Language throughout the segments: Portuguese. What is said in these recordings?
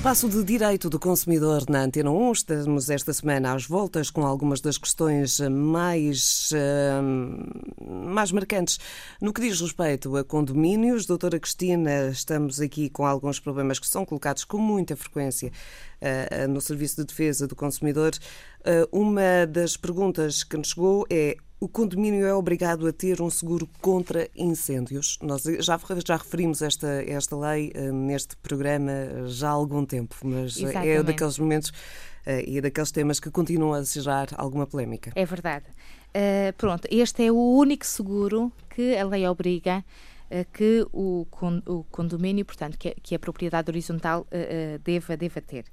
espaço de direito do consumidor na Antena 1, estamos esta semana às voltas com algumas das questões mais, uh, mais marcantes no que diz respeito a condomínios. Doutora Cristina, estamos aqui com alguns problemas que são colocados com muita frequência uh, no Serviço de Defesa do Consumidor. Uma das perguntas que nos chegou é o condomínio é obrigado a ter um seguro contra incêndios. Nós já, já referimos esta, esta lei uh, neste programa já há algum tempo, mas é Exatamente. é daqueles momentos uh, e daqueles temas que continuam a gerar alguma polémica. É verdade. Uh, pronto, este é o único seguro que a lei obriga que o, condomínio, portanto, que, que a propriedade horizontal deva, deva ter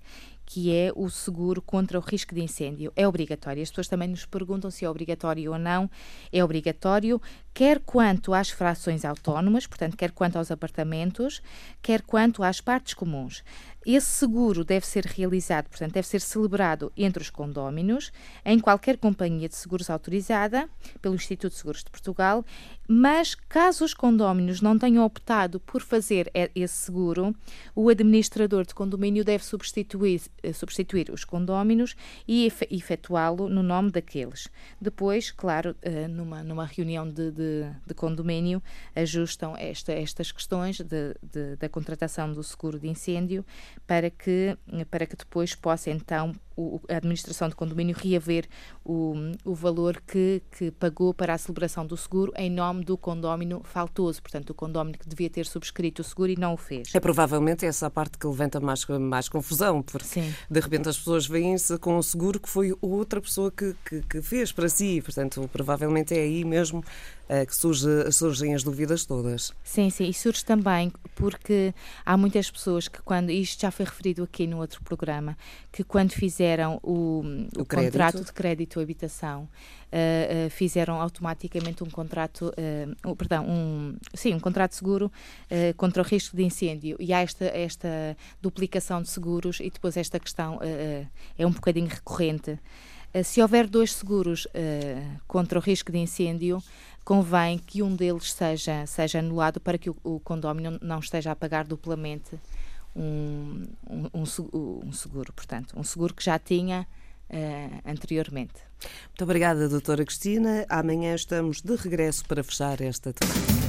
que é o seguro contra o risco de incêndio. É obrigatório. As pessoas também nos perguntam se é obrigatório ou não. É obrigatório, quer quanto às frações autónomas, portanto, quer quanto aos apartamentos, quer quanto às partes comuns. Esse seguro deve ser realizado, portanto, deve ser celebrado entre os condóminos, em qualquer companhia de seguros autorizada pelo Instituto de Seguros de Portugal, mas caso os condóminos não tenham optado por fazer esse seguro, o administrador de condomínio deve substituir, substituir os condóminos e efetuá-lo no nome daqueles. Depois, claro, eh, numa, numa reunião de, de, de condomínio, ajustam esta, estas questões de, da contratação do seguro de incêndio para que, para que depois possa então o, a administração de condomínio reaver o, o valor que, que pagou para a celebração do seguro em nome do condómino faltoso, portanto, o condómino que devia ter subscrito o seguro e não o fez. É provavelmente essa a parte que levanta mais, mais confusão, porque Sim. De repente as pessoas veem-se com um seguro que foi outra pessoa que, que, que fez para si, portanto, provavelmente é aí mesmo uh, que surge, surgem as dúvidas todas. Sim, sim, e surge também porque há muitas pessoas que quando, isto já foi referido aqui no outro programa, que quando fizeram o, o, o contrato de crédito habitação, uh, uh, fizeram automaticamente um contrato, uh, perdão, um, sim, um contrato seguro contra o risco de incêndio. E há esta, esta duplicação de seguros e depois esta questão é um bocadinho recorrente. se houver dois seguros contra o risco de incêndio, convém que um deles seja, seja anulado para que o, o condomínio não esteja a pagar duplamente um, um, um, seguro, portanto, um seguro que já tinha uh, anteriormente. Muito obrigada, doutora Cristina. Amanhã estamos de regresso para fechar esta temática.